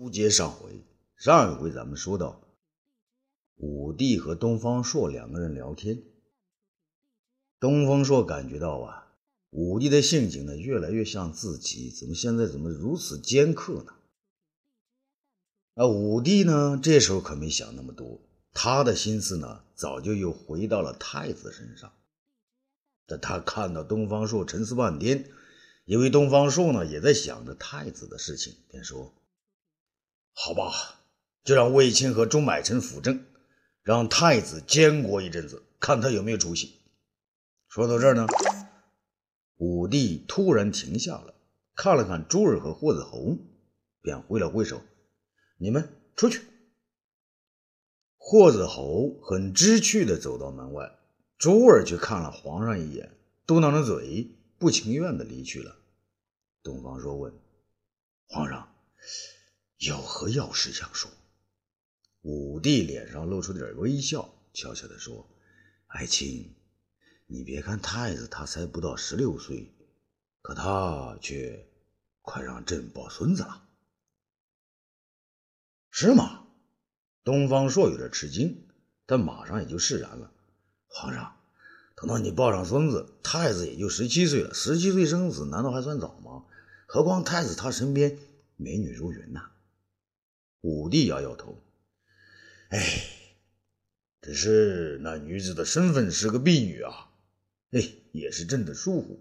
书接上回，上一回咱们说到，武帝和东方朔两个人聊天。东方朔感觉到啊，武帝的性情呢越来越像自己，怎么现在怎么如此尖刻呢？那武帝呢，这时候可没想那么多，他的心思呢早就又回到了太子身上。但他看到东方朔沉思半天，因为东方朔呢也在想着太子的事情，便说。好吧，就让卫青和钟买臣辅政，让太子监国一阵子，看他有没有出息。说到这儿呢，武帝突然停下了，看了看朱儿和霍子侯，便挥了挥手：“你们出去。”霍子侯很知趣的走到门外，朱儿却看了皇上一眼，嘟囔着嘴，不情愿的离去了。东方朔问：“皇上。”有何要事想说？武帝脸上露出点微笑，悄悄地说：“爱卿，你别看太子他才不到十六岁，可他却快让朕抱孙子了，是吗？”东方朔有点吃惊，但马上也就释然了。皇上，等到你抱上孙子，太子也就十七岁了。十七岁生子，难道还算早吗？何况太子他身边美女如云呐。武帝摇摇头，哎，只是那女子的身份是个婢女啊，哎，也是朕的疏忽，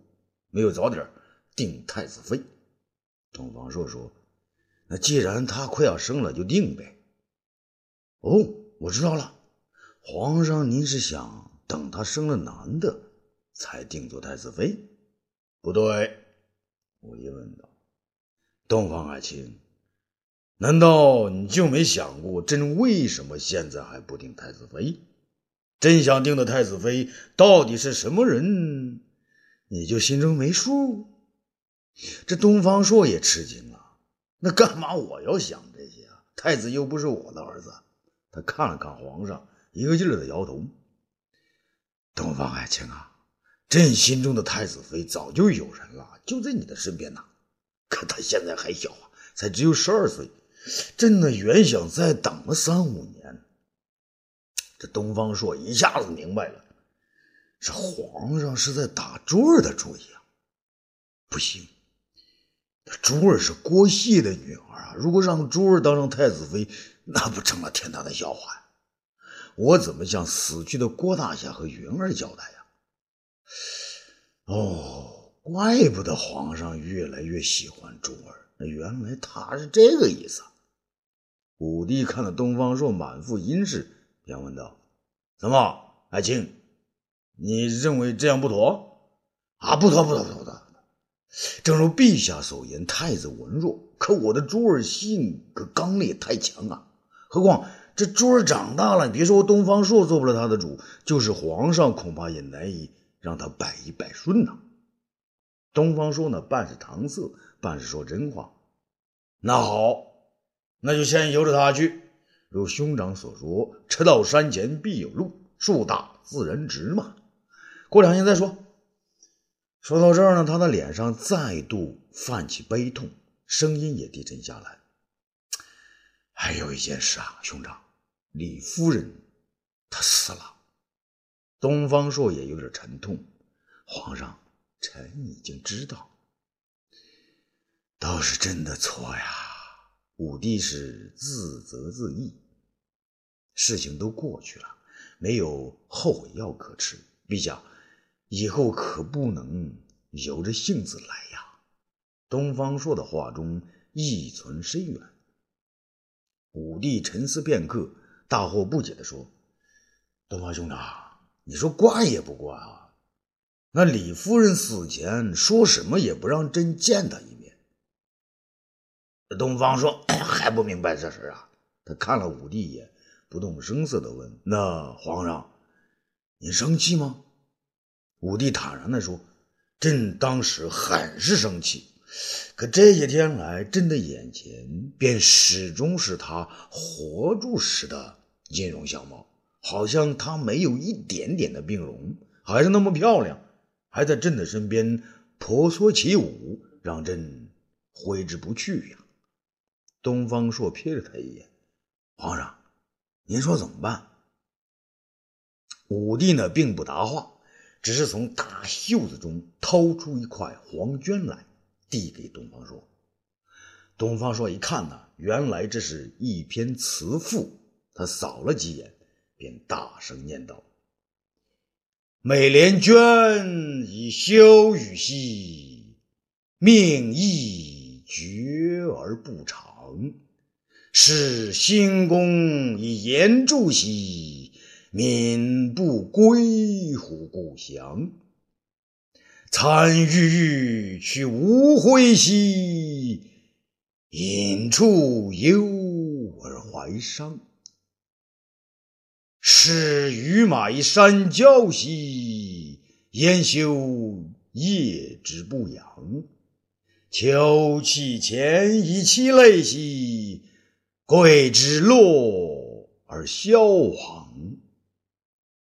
没有早点定太子妃。东方朔说：“那既然她快要生了，就定呗。”哦，我知道了，皇上您是想等她生了男的才定做太子妃？不对，武帝问道：“东方爱卿。”难道你就没想过朕为什么现在还不定太子妃？朕想定的太子妃到底是什么人？你就心中没数？这东方朔也吃惊了。那干嘛我要想这些啊？太子又不是我的儿子。他看了看皇上，一个劲儿的摇头。东方爱卿啊，朕心中的太子妃早就有人了，就在你的身边呢。可他现在还小啊，才只有十二岁。朕呢，原想再等个三五年。这东方朔一下子明白了，这皇上是在打珠儿的主意啊！不行，珠儿是郭熙的女儿啊，如果让珠儿当上太子妃，那不成了天大的笑话呀！我怎么向死去的郭大侠和云儿交代呀？哦，怪不得皇上越来越喜欢珠儿，原来他是这个意思。武帝看了东方朔满腹阴事，便问道：“怎么，爱卿，你认为这样不妥？啊，不妥，不妥，不妥！正如陛下所言，太子文弱，可我的珠儿性格刚烈太强啊。何况这珠儿长大了，你别说东方朔做不了他的主，就是皇上恐怕也难以让他百依百顺呐。”东方朔呢，半是搪塞，半是说真话。那好。那就先由着他去。如兄长所说，车到山前必有路，树大自然直嘛。过两天再说。说到这儿呢，他的脸上再度泛起悲痛，声音也低沉下来。还有一件事啊，兄长，李夫人她死了。东方朔也有点沉痛。皇上，臣已经知道，都是朕的错呀。武帝是自责自缢，事情都过去了，没有后悔药可吃。陛下，以后可不能由着性子来呀！东方朔的话中意存深远。武帝沉思片刻，大惑不解地说：“东方兄长，你说怪也不怪啊？那李夫人死前说什么也不让朕见她一面。”东方说：“ 还不明白这事啊？”他看了武帝一眼，不动声色地问：“那皇上，你生气吗？”武帝坦然地说：“朕当时很是生气，可这些天来，朕的眼前便始终是他活住时的音容笑貌，好像他没有一点点的病容，还是那么漂亮，还在朕的身边婆娑起舞，让朕挥之不去呀。”东方朔瞥了他一眼：“皇上，您说怎么办？”武帝呢，并不答话，只是从大袖子中掏出一块黄绢来，递给东方朔。东方朔一看呢，原来这是一篇词赋，他扫了几眼，便大声念道。美莲娟以羞与兮，命亦绝而不长；是兴公以言助兮，民不归乎故乡。参与去无悔兮，隐处忧而怀伤。是于马以山郊兮，焉修夜之不养；秋气前以其泪兮，桂之落而消亡。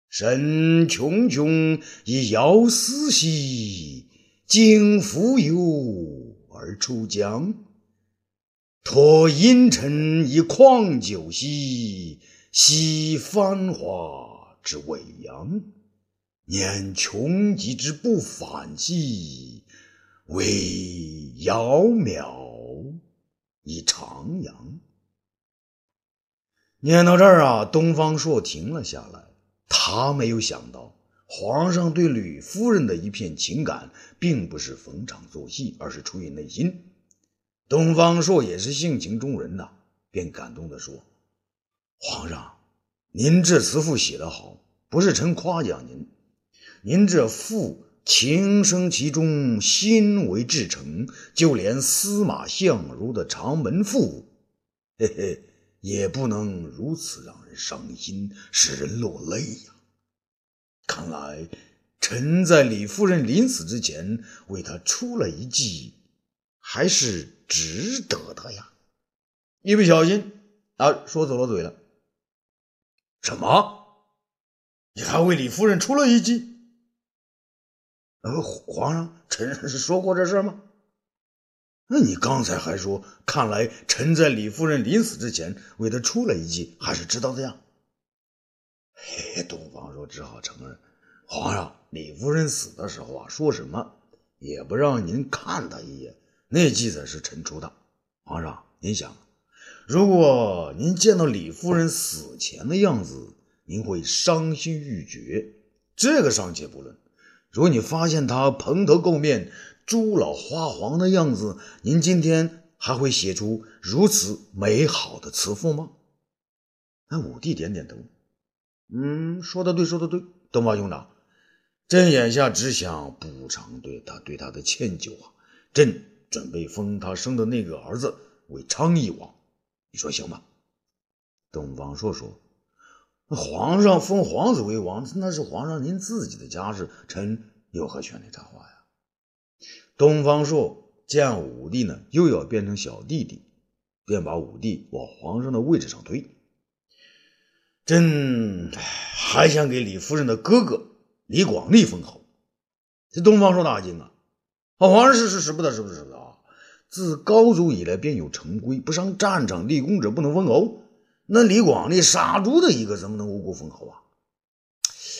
身穷穷以遥思兮，经浮游而出江。托阴沉以旷久兮。惜繁华之未央，念穷极之不返兮，为窈窕以徜徉。念到这儿啊，东方朔停了下来。他没有想到，皇上对吕夫人的一片情感，并不是逢场作戏，而是出于内心。东方朔也是性情中人呐，便感动地说。皇上，您这词赋写得好，不是臣夸奖您。您这赋情生其中，心为至诚，就连司马相如的《长门赋》，嘿嘿，也不能如此让人伤心，使人落泪呀。看来，臣在李夫人临死之前为她出了一计，还是值得的呀。一不小心啊，说走了嘴了。什么？你还为李夫人出了一计？呃，皇上，臣是说过这事吗？那你刚才还说，看来臣在李夫人临死之前为她出了一计，还是知道的呀。嘿，东方朔只好承认，皇上，李夫人死的时候啊，说什么也不让您看她一眼，那计才是臣出的。皇上，您想？如果您见到李夫人死前的样子，您会伤心欲绝。这个尚且不论，如果你发现她蓬头垢面、朱老花黄的样子，您今天还会写出如此美好的词赋吗？那武帝点点头，嗯，说的对，说的对，东方兄长，朕眼下只想补偿对他对他的歉疚啊。朕准备封他生的那个儿子为昌邑王。你说行吗？东方朔说：“皇上封皇子为王，那是皇上您自己的家事，臣有何权利插话呀？”东方朔见武帝呢又要变成小弟弟，便把武帝往皇上的位置上推。朕还想给李夫人的哥哥李广利封侯。这东方朔大惊啊！皇上是是是不得是不是的。自高祖以来便有成规，不上战场立功者不能封侯。那李广利杀猪的一个，怎么能无故封侯啊？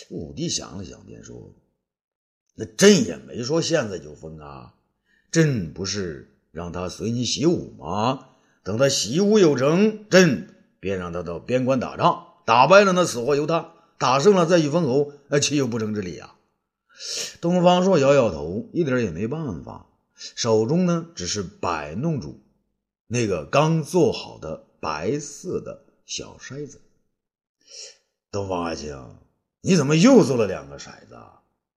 武帝想了想，便说：“那朕也没说现在就封啊，朕不是让他随你习武吗？等他习武有成，朕便让他到边关打仗，打败了那死活由他，打胜了再去封侯，那岂有不成之理啊？”东方朔摇摇头，一点也没办法。手中呢，只是摆弄住那个刚做好的白色的小筛子。东方爱卿，你怎么又做了两个骰子，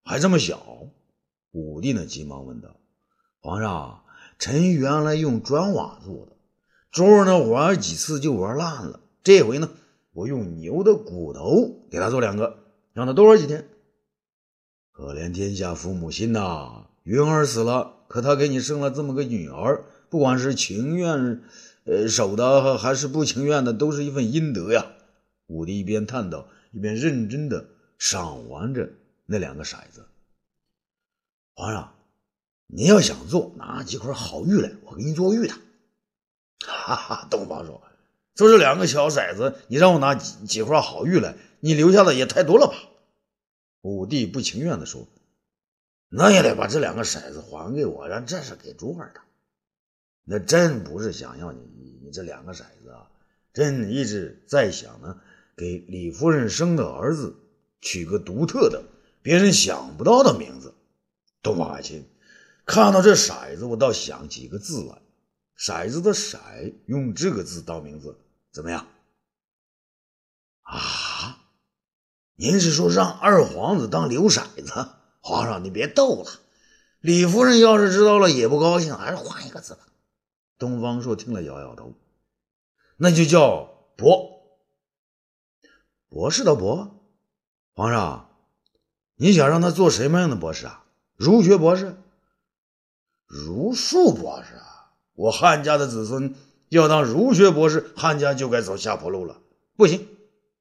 还这么小？武帝呢，急忙问道：“皇上，臣原来用砖瓦做的，昨儿呢玩几次就玩烂了。这回呢，我用牛的骨头给他做两个，让他多玩几天。可怜天下父母心呐！云儿死了。”可他给你生了这么个女儿，不管是情愿，呃，守的还是不情愿的，都是一份阴德呀。武帝一边叹道，一边认真的赏玩着那两个骰子。皇上，您要想做，拿几块好玉来，我给你做玉的。哈哈，东方说：“就这两个小骰子，你让我拿几几块好玉来，你留下的也太多了吧？”武帝不情愿的说：“那也得把这两个骰子还给我，让这是给珠儿的。那朕不是想要你你这两个骰子啊，朕一直在想呢，给李夫人生的儿子取个独特的、别人想不到的名字。”东方爱卿，看到这骰子，我倒想起个字来。骰子的“骰”用这个字当名字，怎么样？啊？您是说让二皇子当刘骰子？皇上，你别逗了。李夫人要是知道了也不高兴，还是换一个字吧。东方朔听了摇摇头，那就叫“博”。博士的“博”。皇上，你想让他做什么样的博士啊？儒学博士？儒术博士？啊我汉家的子孙要当儒学博士，汉家就该走下坡路了。不行，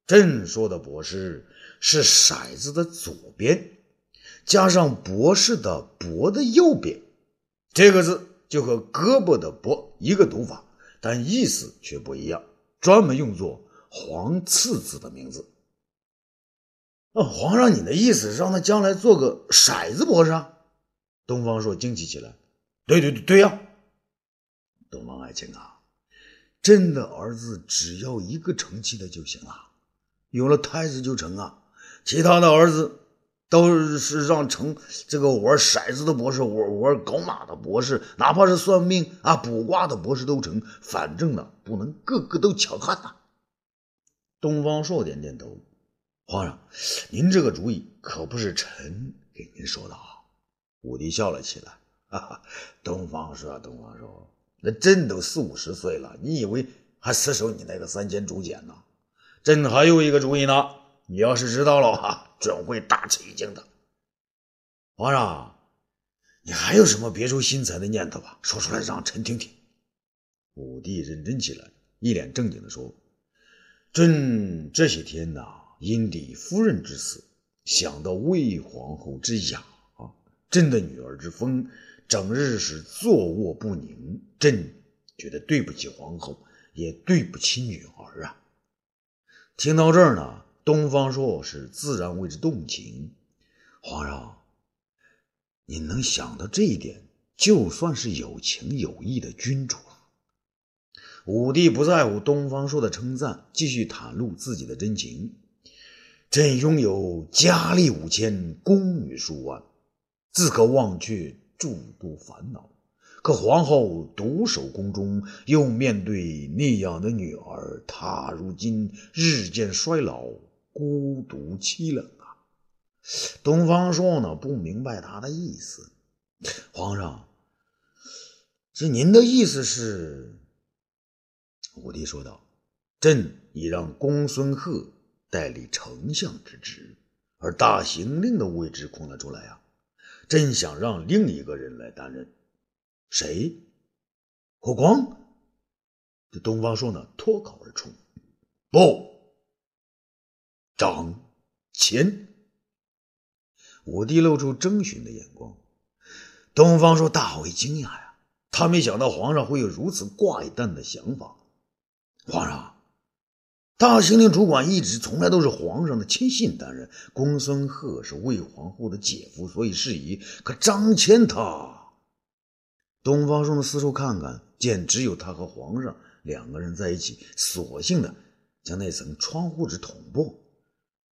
朕说的博士是骰子的左边，加上博士的“博”的右边，这个字就和胳膊的“膊”一个读法，但意思却不一样，专门用作皇次子的名字。那皇上，你的意思是让他将来做个骰子博士啊？东方朔惊奇起来。对对对对呀。东方爱卿啊，朕的儿子只要一个成器的就行了，有了太子就成啊。其他的儿子都是让成这个玩骰子的博士，玩玩狗马的博士，哪怕是算命啊、卜卦的博士都成。反正呢，不能个个都强悍呐。东方朔点点头，皇上，您这个主意可不是臣给您说的啊。武帝笑了起来，哈哈，东方朔，东方朔。那朕都四五十岁了，你以为还死守你那个三千竹简呢？朕还有一个主意呢，你要是知道了哈，准会大吃一惊的。皇上，你还有什么别出心裁的念头吧？说出来让臣听听。武帝认真起来，一脸正经地说：“朕这些天呐，因李夫人之死，想到魏皇后之雅，朕的女儿之风。”整日是坐卧不宁，朕觉得对不起皇后，也对不起女儿啊。听到这儿呢，东方朔是自然为之动情。皇上，您能想到这一点，就算是有情有义的君主了。武帝不在乎东方朔的称赞，继续袒露自己的真情：朕拥有佳丽五千，宫女数万，自可忘却。诸多烦恼，可皇后独守宫中，又面对那样的女儿，她如今日渐衰老，孤独凄冷啊！东方朔呢，不明白他的意思。皇上，这您的意思是？武帝说道：“朕已让公孙贺代理丞相之职，而大行令的位置空了出来啊。”朕想让另一个人来担任，谁？霍光。这东方朔呢，脱口而出：“不，张骞。”武帝露出征询的眼光。东方朔大为惊讶呀，他没想到皇上会有如此怪诞的想法。皇上。大行令主管一直从来都是皇上的亲信担任，公孙贺是魏皇后的姐夫，所以适宜。可张骞他，东方朔四处看看，见只有他和皇上两个人在一起，索性的将那层窗户纸捅破。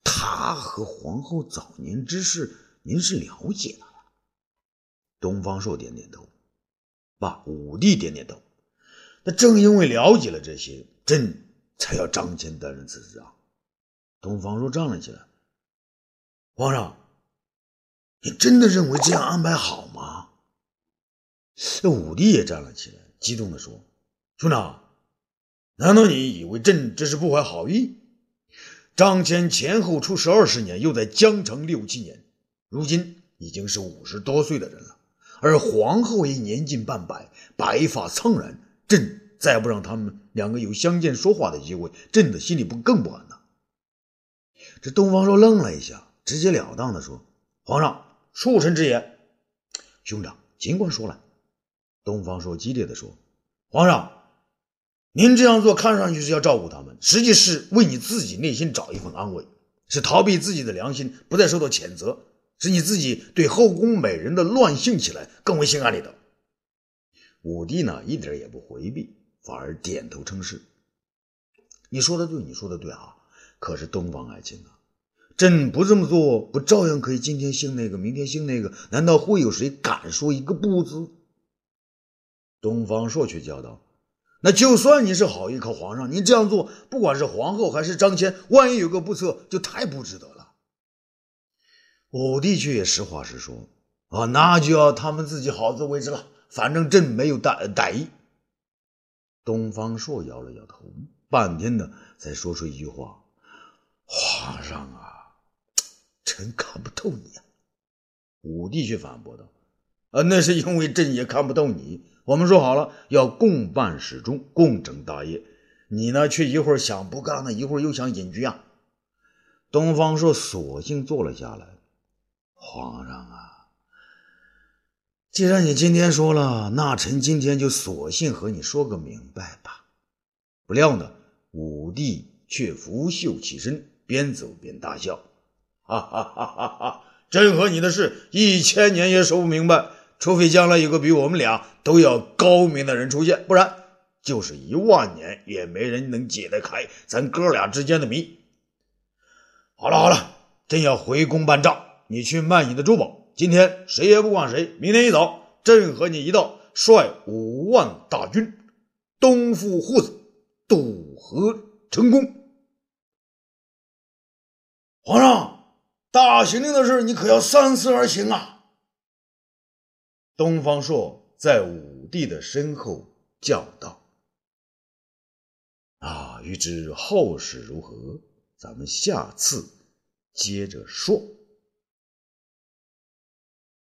他和皇后早年之事，您是了解的呀？东方朔点点头，爸，武帝点点头。那正因为了解了这些，朕。才要张骞担任此职啊！东方朔站了起来。皇上，你真的认为这样安排好吗？这武帝也站了起来，激动地说：“兄长，难道你以为朕这是不怀好意？张骞前后出使二十年，又在江城六七年，如今已经是五十多岁的人了，而皇后也年近半百，白发苍然，朕……”再不让他们两个有相见说话的机会，朕的心里不更不安呐。这东方朔愣了一下，直截了当的说：“皇上，恕臣直言。”兄长尽管说来。东方朔激烈的说：“皇上，您这样做看上去是要照顾他们，实际是为你自己内心找一份安慰，是逃避自己的良心不再受到谴责，使你自己对后宫美人的乱性起来更为心安理得。武帝呢，一点也不回避，反而点头称是。你说的对，你说的对啊！可是东方爱卿啊，朕不这么做，不照样可以今天信那个，明天信那个？难道会有谁敢说一个不字？东方朔却叫道：“那就算你是好意，可皇上，你这样做，不管是皇后还是张骞，万一有个不测，就太不值得了。”武帝却也实话实说：“啊，那就要他们自己好自为之了。反正朕没有歹歹意。”东方朔摇了摇头，半天的才说出一句话：“皇上啊，臣看不透你啊。”武帝却反驳道：“啊，那是因为朕也看不透你。”我们说好了要共办始终，共成大业，你呢却一会儿想不干了，一会儿又想隐居啊。东方朔索性坐了下来。皇上啊，既然你今天说了，那臣今天就索性和你说个明白吧。不料呢，武帝却拂袖起身，边走边大笑，哈哈哈哈哈！朕和你的事，一千年也说不明白。除非将来有个比我们俩都要高明的人出现，不然就是一万年也没人能解得开咱哥俩之间的谜。好了好了，朕要回宫办账，你去卖你的珠宝。今天谁也不管谁，明天一早，朕和你一道率五万大军东赴户子，渡河成功。皇上，大行令的事，你可要三思而行啊！东方朔在武帝的身后叫道：“啊，欲知后事如何，咱们下次接着说。”